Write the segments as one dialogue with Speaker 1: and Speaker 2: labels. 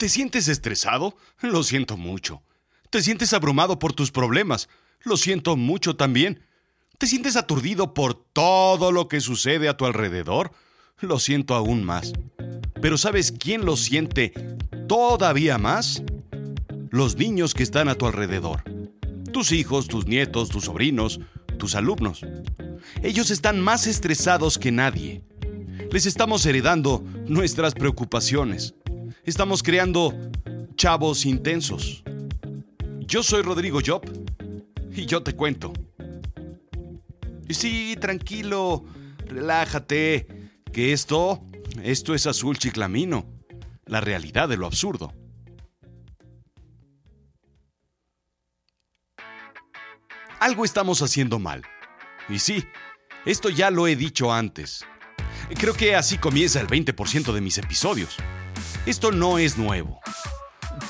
Speaker 1: ¿Te sientes estresado? Lo siento mucho. ¿Te sientes abrumado por tus problemas? Lo siento mucho también. ¿Te sientes aturdido por todo lo que sucede a tu alrededor? Lo siento aún más. Pero ¿sabes quién lo siente todavía más? Los niños que están a tu alrededor. Tus hijos, tus nietos, tus sobrinos, tus alumnos. Ellos están más estresados que nadie. Les estamos heredando nuestras preocupaciones. Estamos creando chavos intensos. Yo soy Rodrigo Job y yo te cuento. Sí, tranquilo, relájate, que esto, esto es azul chiclamino, la realidad de lo absurdo. Algo estamos haciendo mal. Y sí, esto ya lo he dicho antes. Creo que así comienza el 20% de mis episodios. Esto no es nuevo.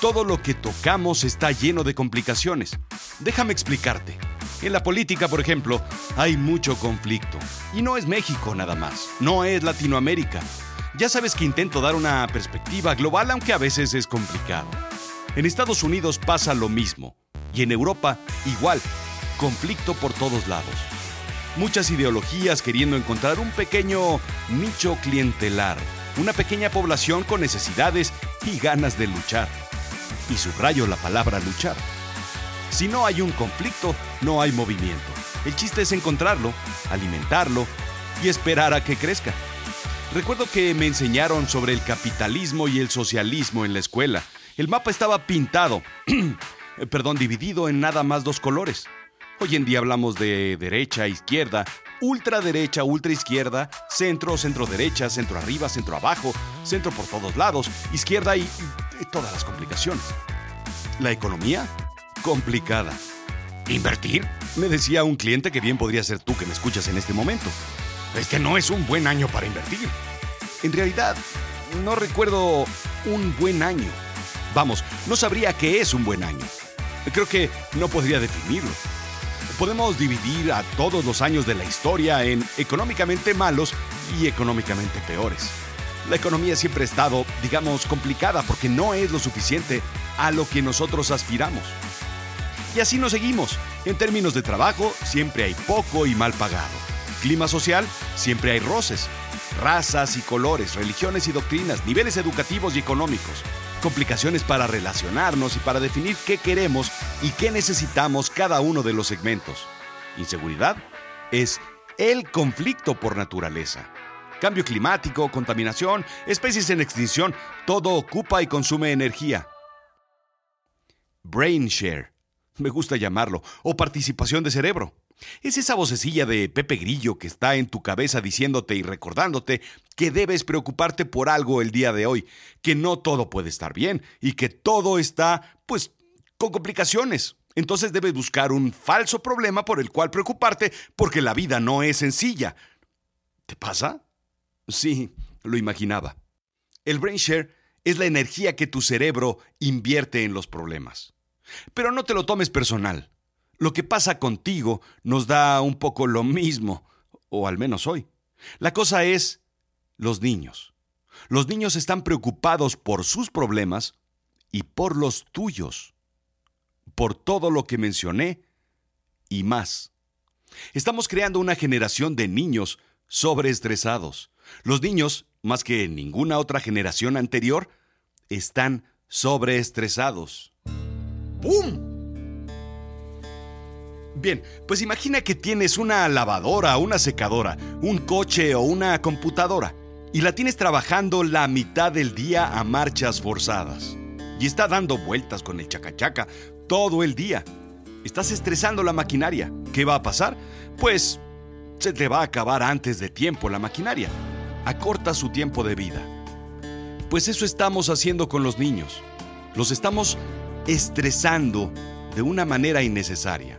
Speaker 1: Todo lo que tocamos está lleno de complicaciones. Déjame explicarte. En la política, por ejemplo, hay mucho conflicto. Y no es México nada más, no es Latinoamérica. Ya sabes que intento dar una perspectiva global, aunque a veces es complicado. En Estados Unidos pasa lo mismo. Y en Europa igual. Conflicto por todos lados. Muchas ideologías queriendo encontrar un pequeño nicho clientelar, una pequeña población con necesidades y ganas de luchar. Y subrayo la palabra luchar. Si no hay un conflicto, no hay movimiento. El chiste es encontrarlo, alimentarlo y esperar a que crezca. Recuerdo que me enseñaron sobre el capitalismo y el socialismo en la escuela. El mapa estaba pintado, perdón, dividido en nada más dos colores. Hoy en día hablamos de derecha, izquierda, ultraderecha, ultraizquierda, centro, centro derecha, centro arriba, centro abajo, centro por todos lados, izquierda y, y todas las complicaciones. La economía, complicada. ¿Invertir? Me decía un cliente que bien podría ser tú que me escuchas en este momento. Este no es un buen año para invertir. En realidad, no recuerdo un buen año. Vamos, no sabría qué es un buen año. Creo que no podría definirlo podemos dividir a todos los años de la historia en económicamente malos y económicamente peores. La economía siempre ha estado, digamos, complicada porque no es lo suficiente a lo que nosotros aspiramos. Y así nos seguimos. En términos de trabajo, siempre hay poco y mal pagado. Clima social, siempre hay roces. Razas y colores, religiones y doctrinas, niveles educativos y económicos complicaciones para relacionarnos y para definir qué queremos y qué necesitamos cada uno de los segmentos. Inseguridad es el conflicto por naturaleza. Cambio climático, contaminación, especies en extinción, todo ocupa y consume energía. Brain share, me gusta llamarlo, o participación de cerebro. Es esa vocecilla de Pepe Grillo que está en tu cabeza diciéndote y recordándote que debes preocuparte por algo el día de hoy, que no todo puede estar bien y que todo está, pues, con complicaciones. Entonces debes buscar un falso problema por el cual preocuparte porque la vida no es sencilla. ¿Te pasa? Sí, lo imaginaba. El brain share es la energía que tu cerebro invierte en los problemas. Pero no te lo tomes personal. Lo que pasa contigo nos da un poco lo mismo, o al menos hoy. La cosa es los niños. Los niños están preocupados por sus problemas y por los tuyos, por todo lo que mencioné y más. Estamos creando una generación de niños sobreestresados. Los niños, más que ninguna otra generación anterior, están sobreestresados. ¡Pum! Bien, pues imagina que tienes una lavadora, una secadora, un coche o una computadora y la tienes trabajando la mitad del día a marchas forzadas. Y está dando vueltas con el chacachaca todo el día. Estás estresando la maquinaria. ¿Qué va a pasar? Pues se te va a acabar antes de tiempo la maquinaria. Acorta su tiempo de vida. Pues eso estamos haciendo con los niños. Los estamos estresando de una manera innecesaria.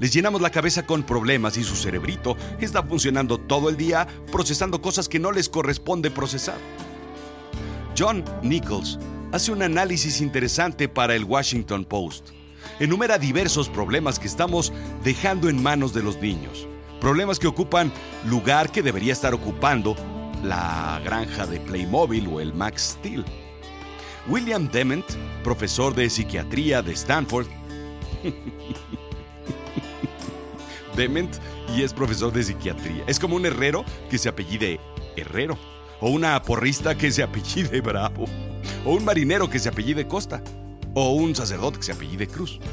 Speaker 1: Les llenamos la cabeza con problemas y su cerebrito está funcionando todo el día procesando cosas que no les corresponde procesar. John Nichols hace un análisis interesante para el Washington Post. Enumera diversos problemas que estamos dejando en manos de los niños. Problemas que ocupan lugar que debería estar ocupando la granja de Playmobil o el Max Steel. William Dement, profesor de psiquiatría de Stanford, Dement y es profesor de psiquiatría. Es como un herrero que se apellide Herrero, o una porrista que se apellide Bravo, o un marinero que se apellide Costa, o un sacerdote que se apellide Cruz.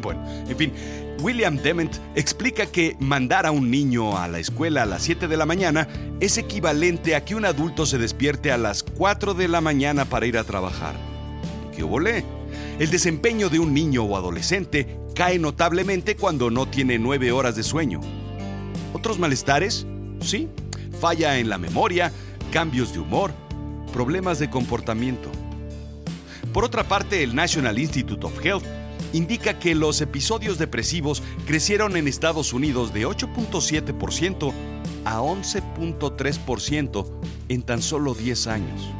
Speaker 1: Bueno, en fin, William Dement explica que mandar a un niño a la escuela a las 7 de la mañana es equivalente a que un adulto se despierte a las 4 de la mañana para ir a trabajar. ¿Qué volé? El desempeño de un niño o adolescente cae notablemente cuando no tiene 9 horas de sueño. ¿Otros malestares? Sí, falla en la memoria, cambios de humor, problemas de comportamiento. Por otra parte, el National Institute of Health indica que los episodios depresivos crecieron en Estados Unidos de 8.7% a 11.3% en tan solo 10 años.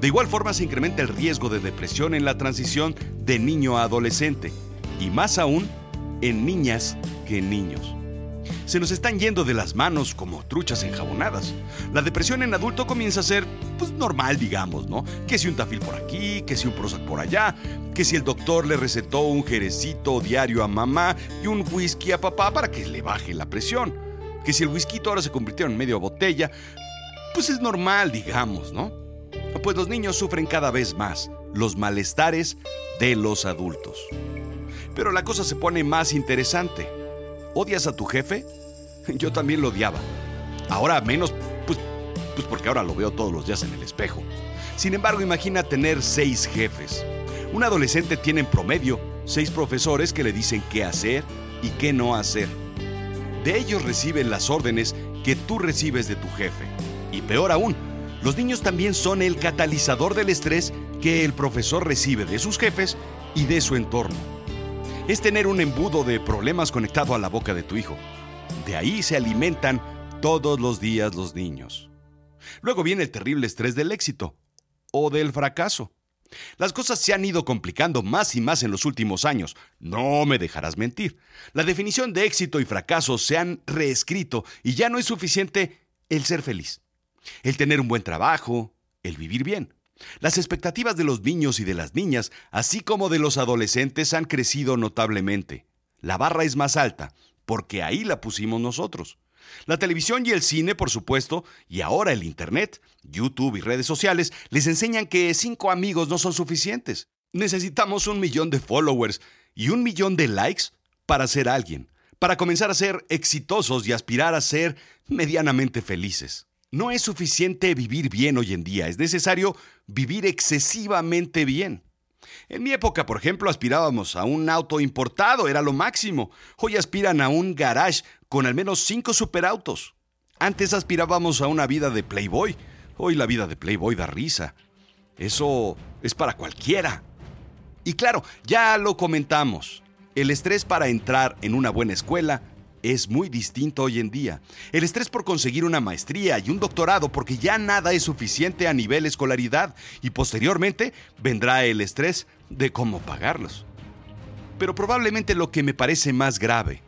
Speaker 1: De igual forma se incrementa el riesgo de depresión en la transición de niño a adolescente y más aún en niñas que en niños se nos están yendo de las manos como truchas enjabonadas. La depresión en adulto comienza a ser, pues, normal, digamos, ¿no? Que si un tafil por aquí, que si un Prozac por allá, que si el doctor le recetó un jerecito diario a mamá y un whisky a papá para que le baje la presión. Que si el whisky ahora se convirtió en medio botella, pues es normal, digamos, ¿no? Pues los niños sufren cada vez más los malestares de los adultos. Pero la cosa se pone más interesante. ¿Odias a tu jefe? Yo también lo odiaba. Ahora menos, pues, pues porque ahora lo veo todos los días en el espejo. Sin embargo, imagina tener seis jefes. Un adolescente tiene en promedio seis profesores que le dicen qué hacer y qué no hacer. De ellos reciben las órdenes que tú recibes de tu jefe. Y peor aún, los niños también son el catalizador del estrés que el profesor recibe de sus jefes y de su entorno. Es tener un embudo de problemas conectado a la boca de tu hijo. De ahí se alimentan todos los días los niños. Luego viene el terrible estrés del éxito o del fracaso. Las cosas se han ido complicando más y más en los últimos años. No me dejarás mentir. La definición de éxito y fracaso se han reescrito y ya no es suficiente el ser feliz, el tener un buen trabajo, el vivir bien. Las expectativas de los niños y de las niñas, así como de los adolescentes, han crecido notablemente. La barra es más alta porque ahí la pusimos nosotros. La televisión y el cine, por supuesto, y ahora el Internet, YouTube y redes sociales, les enseñan que cinco amigos no son suficientes. Necesitamos un millón de followers y un millón de likes para ser alguien, para comenzar a ser exitosos y aspirar a ser medianamente felices. No es suficiente vivir bien hoy en día, es necesario vivir excesivamente bien. En mi época, por ejemplo, aspirábamos a un auto importado, era lo máximo. Hoy aspiran a un garage con al menos cinco superautos. Antes aspirábamos a una vida de Playboy. Hoy la vida de Playboy da risa. Eso es para cualquiera. Y claro, ya lo comentamos. El estrés para entrar en una buena escuela es muy distinto hoy en día. El estrés por conseguir una maestría y un doctorado porque ya nada es suficiente a nivel escolaridad y posteriormente vendrá el estrés de cómo pagarlos. Pero probablemente lo que me parece más grave,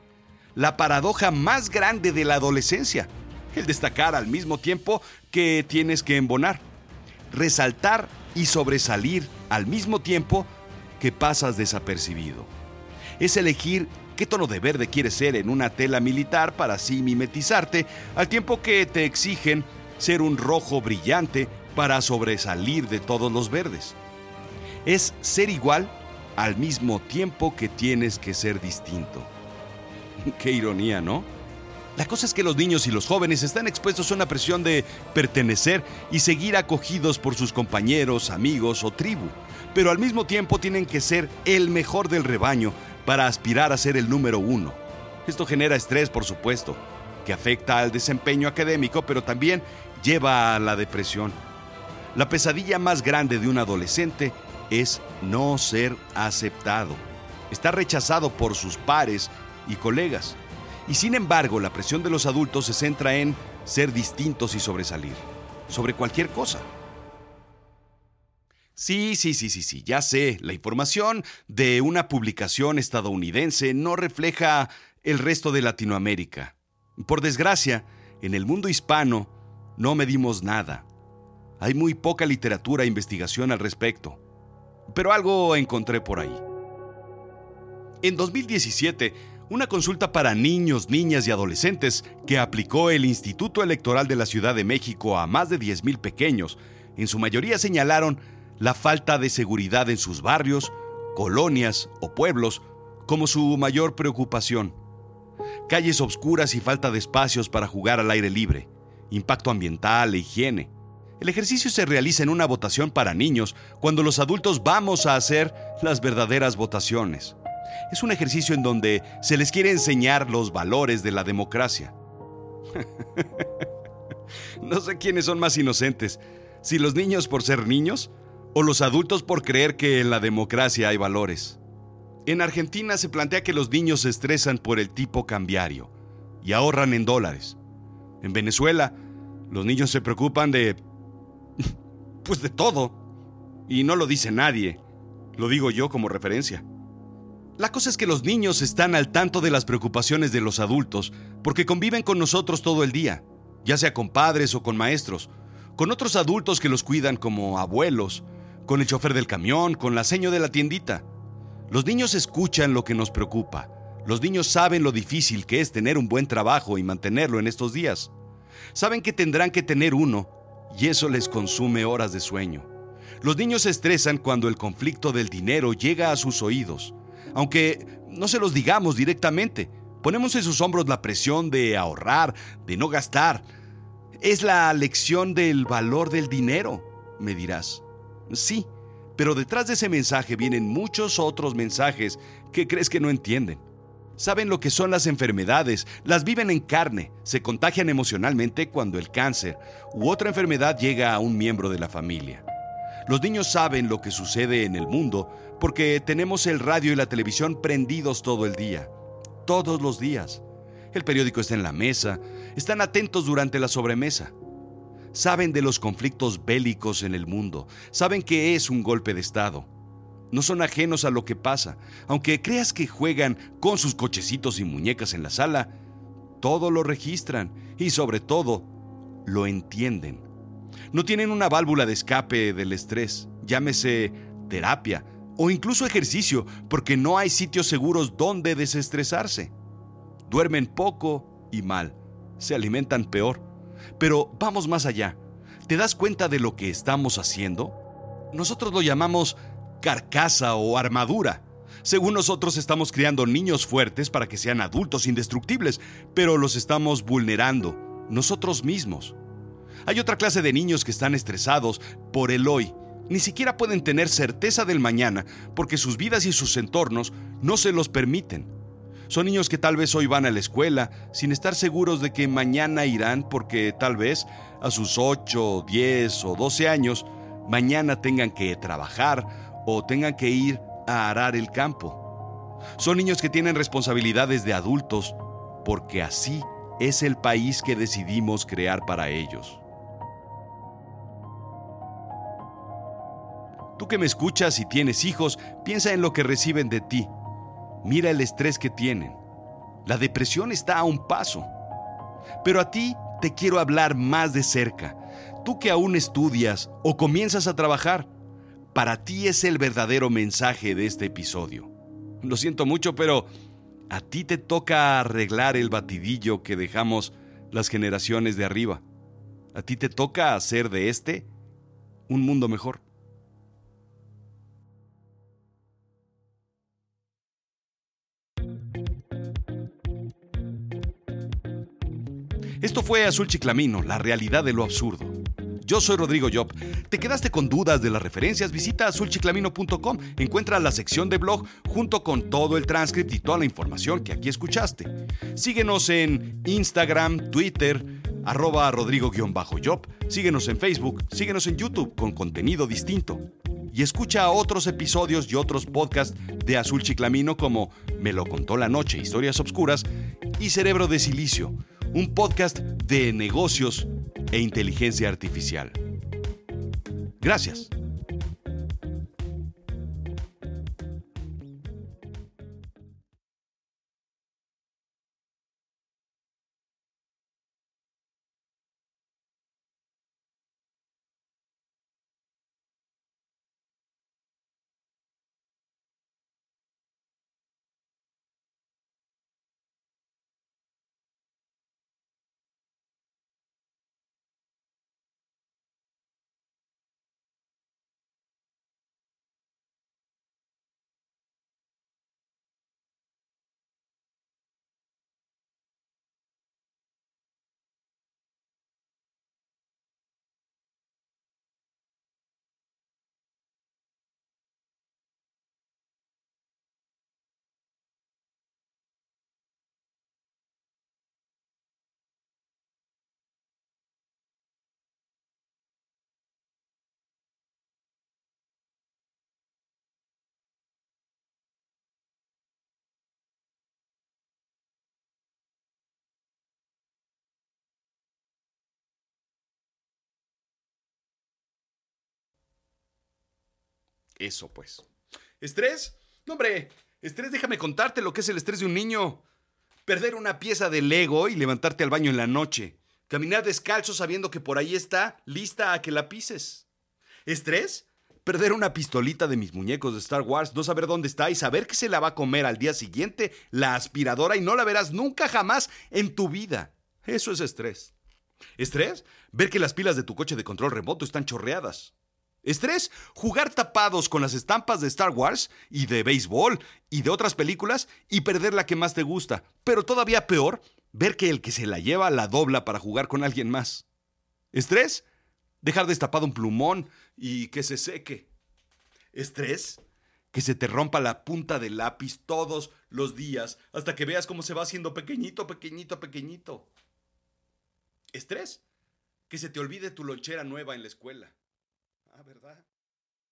Speaker 1: la paradoja más grande de la adolescencia, el destacar al mismo tiempo que tienes que embonar, resaltar y sobresalir al mismo tiempo que pasas desapercibido. Es elegir qué tono de verde quieres ser en una tela militar para así mimetizarte, al tiempo que te exigen ser un rojo brillante para sobresalir de todos los verdes. Es ser igual al mismo tiempo que tienes que ser distinto. Qué ironía, ¿no? La cosa es que los niños y los jóvenes están expuestos a una presión de pertenecer y seguir acogidos por sus compañeros, amigos o tribu, pero al mismo tiempo tienen que ser el mejor del rebaño para aspirar a ser el número uno. Esto genera estrés, por supuesto, que afecta al desempeño académico, pero también lleva a la depresión. La pesadilla más grande de un adolescente es no ser aceptado. Está rechazado por sus pares y colegas. Y sin embargo, la presión de los adultos se centra en ser distintos y sobresalir, sobre cualquier cosa. Sí, sí, sí, sí, sí, ya sé, la información de una publicación estadounidense no refleja el resto de Latinoamérica. Por desgracia, en el mundo hispano no medimos nada. Hay muy poca literatura e investigación al respecto. Pero algo encontré por ahí. En 2017, una consulta para niños, niñas y adolescentes que aplicó el Instituto Electoral de la Ciudad de México a más de 10.000 pequeños, en su mayoría señalaron la falta de seguridad en sus barrios, colonias o pueblos como su mayor preocupación. Calles oscuras y falta de espacios para jugar al aire libre, impacto ambiental e higiene. El ejercicio se realiza en una votación para niños cuando los adultos vamos a hacer las verdaderas votaciones. Es un ejercicio en donde se les quiere enseñar los valores de la democracia. no sé quiénes son más inocentes, si los niños por ser niños o los adultos por creer que en la democracia hay valores. En Argentina se plantea que los niños se estresan por el tipo cambiario y ahorran en dólares. En Venezuela, los niños se preocupan de... pues de todo. Y no lo dice nadie. Lo digo yo como referencia. La cosa es que los niños están al tanto de las preocupaciones de los adultos porque conviven con nosotros todo el día, ya sea con padres o con maestros, con otros adultos que los cuidan como abuelos, con el chofer del camión, con la seño de la tiendita. Los niños escuchan lo que nos preocupa. Los niños saben lo difícil que es tener un buen trabajo y mantenerlo en estos días. Saben que tendrán que tener uno y eso les consume horas de sueño. Los niños se estresan cuando el conflicto del dinero llega a sus oídos aunque no se los digamos directamente. Ponemos en sus hombros la presión de ahorrar, de no gastar. Es la lección del valor del dinero, me dirás. Sí, pero detrás de ese mensaje vienen muchos otros mensajes que crees que no entienden. Saben lo que son las enfermedades, las viven en carne, se contagian emocionalmente cuando el cáncer u otra enfermedad llega a un miembro de la familia. Los niños saben lo que sucede en el mundo porque tenemos el radio y la televisión prendidos todo el día, todos los días. El periódico está en la mesa, están atentos durante la sobremesa. Saben de los conflictos bélicos en el mundo, saben que es un golpe de Estado. No son ajenos a lo que pasa, aunque creas que juegan con sus cochecitos y muñecas en la sala, todo lo registran y sobre todo lo entienden. No tienen una válvula de escape del estrés, llámese terapia o incluso ejercicio, porque no hay sitios seguros donde desestresarse. Duermen poco y mal, se alimentan peor. Pero vamos más allá. ¿Te das cuenta de lo que estamos haciendo? Nosotros lo llamamos carcasa o armadura. Según nosotros estamos criando niños fuertes para que sean adultos indestructibles, pero los estamos vulnerando nosotros mismos. Hay otra clase de niños que están estresados por el hoy. Ni siquiera pueden tener certeza del mañana porque sus vidas y sus entornos no se los permiten. Son niños que tal vez hoy van a la escuela sin estar seguros de que mañana irán porque tal vez a sus 8, 10 o 12 años mañana tengan que trabajar o tengan que ir a arar el campo. Son niños que tienen responsabilidades de adultos porque así es el país que decidimos crear para ellos. Tú que me escuchas y tienes hijos, piensa en lo que reciben de ti. Mira el estrés que tienen. La depresión está a un paso. Pero a ti te quiero hablar más de cerca. Tú que aún estudias o comienzas a trabajar, para ti es el verdadero mensaje de este episodio. Lo siento mucho, pero a ti te toca arreglar el batidillo que dejamos las generaciones de arriba. A ti te toca hacer de este un mundo mejor. Esto fue Azul Chiclamino, la realidad de lo absurdo. Yo soy Rodrigo Job. ¿Te quedaste con dudas de las referencias? Visita azulchiclamino.com. Encuentra la sección de blog junto con todo el transcript y toda la información que aquí escuchaste. Síguenos en Instagram, Twitter, arroba rodrigo-job. Síguenos en Facebook, síguenos en YouTube con contenido distinto. Y escucha otros episodios y otros podcasts de Azul Chiclamino como Me lo contó la noche, Historias Obscuras y Cerebro de Silicio un podcast de negocios e inteligencia artificial. Gracias. Eso pues. ¿Estrés? No, hombre, estrés, déjame contarte lo que es el estrés de un niño. Perder una pieza de Lego y levantarte al baño en la noche. Caminar descalzo sabiendo que por ahí está, lista a que la pises. ¿Estrés? Perder una pistolita de mis muñecos de Star Wars, no saber dónde está y saber que se la va a comer al día siguiente la aspiradora y no la verás nunca jamás en tu vida. Eso es estrés. ¿Estrés? Ver que las pilas de tu coche de control remoto están chorreadas. ¿Estrés? Jugar tapados con las estampas de Star Wars y de béisbol y de otras películas y perder la que más te gusta. Pero todavía peor, ver que el que se la lleva la dobla para jugar con alguien más. ¿Estrés? Dejar destapado un plumón y que se seque. ¿Estrés? Que se te rompa la punta del lápiz todos los días hasta que veas cómo se va haciendo pequeñito, pequeñito, pequeñito. ¿Estrés? Que se te olvide tu lonchera nueva en la escuela. Ah, ¿verdad?